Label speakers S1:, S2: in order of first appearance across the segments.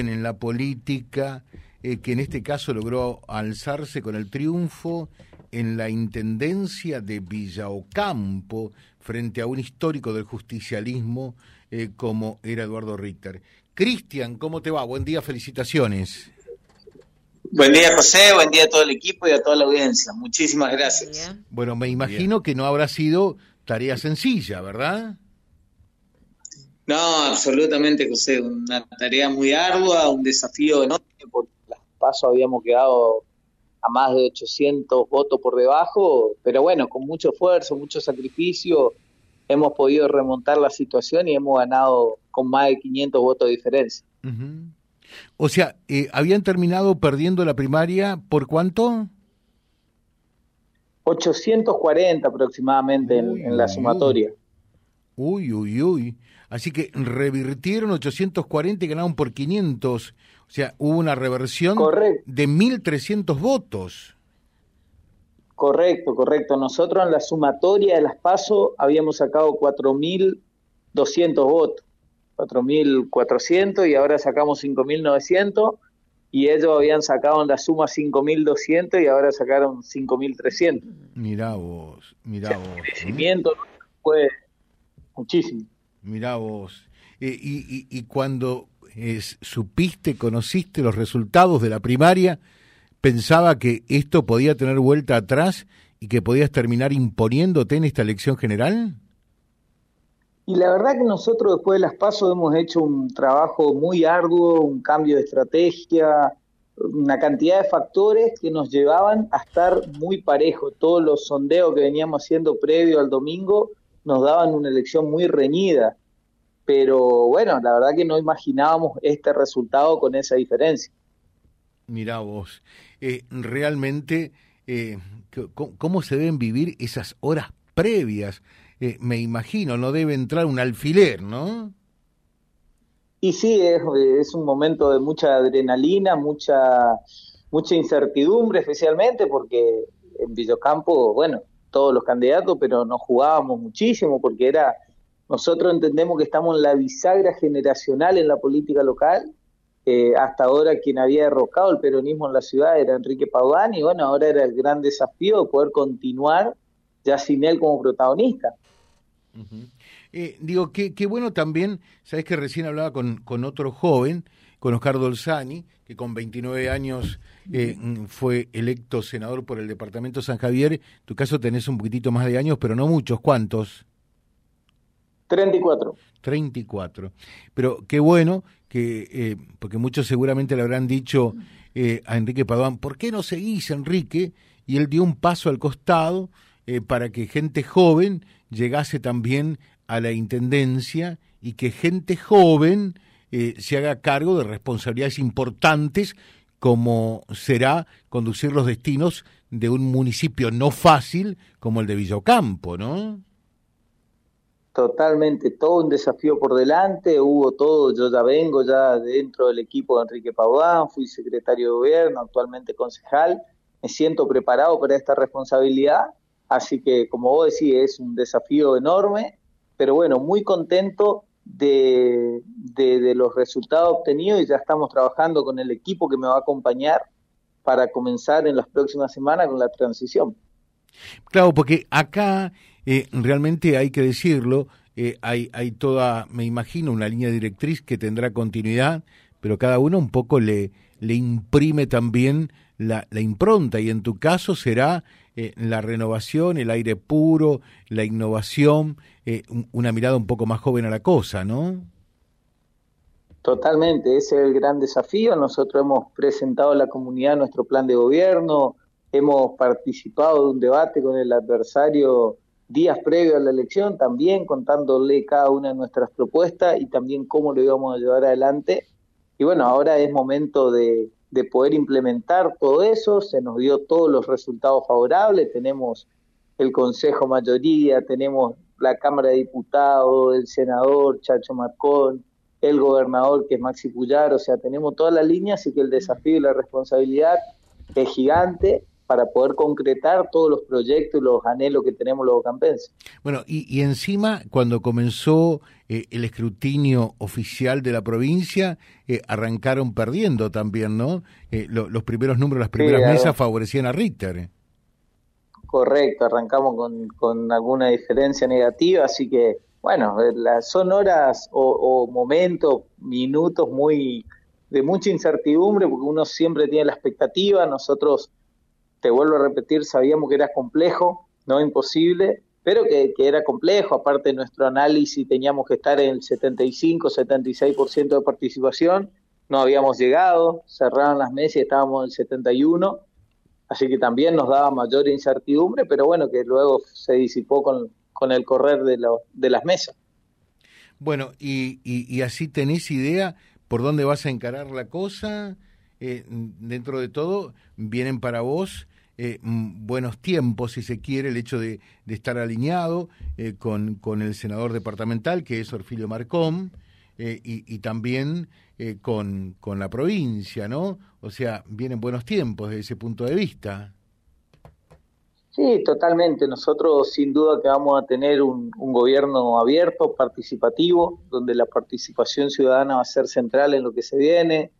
S1: en la política, eh, que en este caso logró alzarse con el triunfo en la intendencia de Villaocampo frente a un histórico del justicialismo eh, como era Eduardo Ritter. Cristian, ¿cómo te va? Buen día, felicitaciones.
S2: Buen día, José, buen día a todo el equipo y a toda la audiencia. Muchísimas gracias.
S1: Bueno, me imagino que no habrá sido tarea sencilla, ¿verdad?
S2: No, absolutamente, José. Una tarea muy ardua, un desafío enorme, porque las pasos habíamos quedado a más de 800 votos por debajo, pero bueno, con mucho esfuerzo, mucho sacrificio, hemos podido remontar la situación y hemos ganado con más de 500 votos de diferencia.
S1: O sea, eh, ¿habían terminado perdiendo la primaria por cuánto?
S2: 840 aproximadamente en, la sumatoria.
S1: Uy, uy, uy. Así que revirtieron 840 y ganaron por 500. O sea, hubo una reversión de 1.300 votos.
S2: Correcto, correcto. Nosotros en la sumatoria de las PASO habíamos sacado 4.200 votos, 4.400 y ahora sacamos 5.900 y ellos habían sacado en la suma 5.200 y ahora sacaron 5.300.
S1: Mirá vos, mirá vos.
S2: El crecimiento fue muchísimo.
S1: Mirá vos. Eh, y, y, cuando supiste, conociste los resultados de la primaria, pensaba que esto podía tener vuelta atrás y que podías terminar imponiéndote en esta elección general?
S2: Y la verdad que nosotros después de las pasos hemos hecho un trabajo muy arduo, un cambio de estrategia, una cantidad de factores que nos llevaban a estar muy parejos. Todos los sondeos que veníamos haciendo previo al domingo nos daban una elección muy reñida. Pero bueno, la verdad que no imaginábamos este resultado con esa diferencia.
S1: Mirá vos, eh, realmente, eh, ¿cómo, se deben vivir esas horas previas? Eh, me imagino, no debe entrar un alfiler, ¿no?
S2: Y sí, es, es un momento de mucha adrenalina, mucha, mucha incertidumbre, especialmente porque en Villocampo, bueno, todos los candidatos, pero nos jugábamos muchísimo porque era, nosotros entendemos que estamos en la bisagra generacional en la política local. Eh, hasta ahora quien había derrocado el peronismo en la ciudad era Enrique Paudán y bueno, ahora era el gran desafío de poder continuar ya sin él como protagonista.
S1: Eh, digo, qué, qué bueno también, sabes que recién hablaba con, con otro joven, con Oscar Dolzani, que con 29 años eh, fue electo senador por el departamento San Javier. En tu caso tenés un poquitito más de años, pero no muchos. ¿Cuántos?
S2: 34.
S1: 34. Pero qué bueno que, eh, porque muchos seguramente le habrán dicho eh, a Enrique Paduán, ¿por qué no seguís, Enrique? Y él dio un paso al costado para que gente joven llegase también a la intendencia y que gente joven eh, se haga cargo de responsabilidades importantes como será conducir los destinos de un municipio no fácil como el de Villocampo, ¿no?
S2: Totalmente, todo un desafío por delante, hubo todo, yo ya vengo ya dentro del equipo de Enrique Paudán, fui secretario de gobierno, actualmente concejal, me siento preparado para esta responsabilidad, así que como vos decís, es un desafío enorme, pero bueno, muy contento de, de, los resultados obtenidos y ya estamos trabajando con el equipo que me va a acompañar para comenzar en las próximas semanas con la transición.
S1: Claro, porque acá eh, realmente hay que decirlo, eh, hay, hay toda, me imagino, una línea directriz que tendrá continuidad, pero cada uno un poco le, le imprime también la, la impronta y en tu caso será eh, la renovación, el aire puro, la innovación, eh, una mirada un poco más joven a la cosa, ¿no?
S2: Totalmente, ese es el gran desafío. Nosotros hemos presentado a la comunidad nuestro plan de gobierno, hemos participado de un debate con el adversario días previos a la elección, también contándole cada una de nuestras propuestas y también cómo lo íbamos a llevar adelante. Y bueno, ahora es momento de, de poder implementar todo eso, se nos dio todos los resultados favorables, tenemos el Consejo Mayoría, tenemos la Cámara de Diputados, el senador Chacho Marcón, el gobernador que es Maxi Puyar, o sea, tenemos toda la línea, así que el desafío y la responsabilidad es gigante para poder concretar todos los proyectos y los anhelos que tenemos los campenses.
S1: Bueno, y, encima, cuando comenzó eh, el escrutinio oficial de la provincia, eh, arrancaron perdiendo también, ¿no? Eh, los primeros números, las primeras mesas favorecían a Richter.
S2: Correcto, arrancamos con, con alguna diferencia negativa, así que, bueno, son horas o momentos, minutos muy de mucha incertidumbre, porque uno siempre tiene la expectativa, nosotros te vuelvo a repetir, sabíamos que era complejo, no imposible, pero que, era complejo, aparte de nuestro análisis teníamos que estar en el 75, 76% de participación, no habíamos llegado, cerraron las mesas y estábamos en el 71, así que también nos daba mayor incertidumbre, pero bueno, que luego se disipó con, con el correr de, de las mesas.
S1: Bueno, y, y, así tenés idea por dónde vas a encarar la cosa, eh, dentro de todo, vienen para vos eh, buenos tiempos, si se quiere, el hecho de, estar alineado eh, con, con, el senador departamental, que es Orfilio Marcón, eh, y, también con, con la provincia, ¿no? O sea, vienen buenos tiempos desde ese punto de vista.
S2: Sí, totalmente. Nosotros sin duda que vamos a tener un, un, gobierno abierto, participativo, donde la participación ciudadana va a ser central en lo que se viene.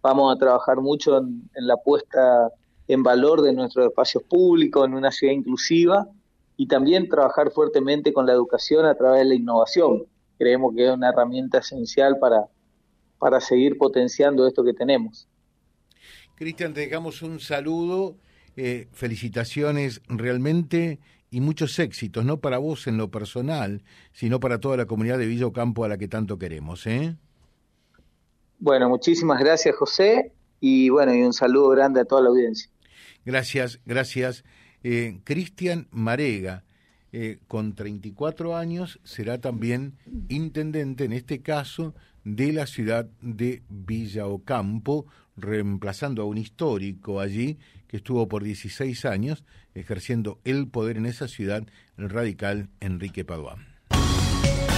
S2: Vamos a trabajar mucho en, en la puesta en valor de nuestros espacios públicos, en una ciudad inclusiva y también trabajar fuertemente con la educación a través de la innovación. Creemos que es una herramienta esencial para, para seguir potenciando esto que tenemos.
S1: Cristian, te dejamos un saludo, eh, felicitaciones realmente y muchos éxitos, no para vos en lo personal, sino para toda la comunidad de Villa Ocampo a la que tanto queremos. ¿eh?
S2: Bueno, muchísimas gracias José y bueno, y un saludo grande a toda la audiencia.
S1: Gracias, gracias. Eh, Cristian Marega, eh, con 34 años, será también intendente, en este caso, de la ciudad de Villa Ocampo, reemplazando a un histórico allí que estuvo por 16 años ejerciendo el poder en esa ciudad, el radical Enrique Paduán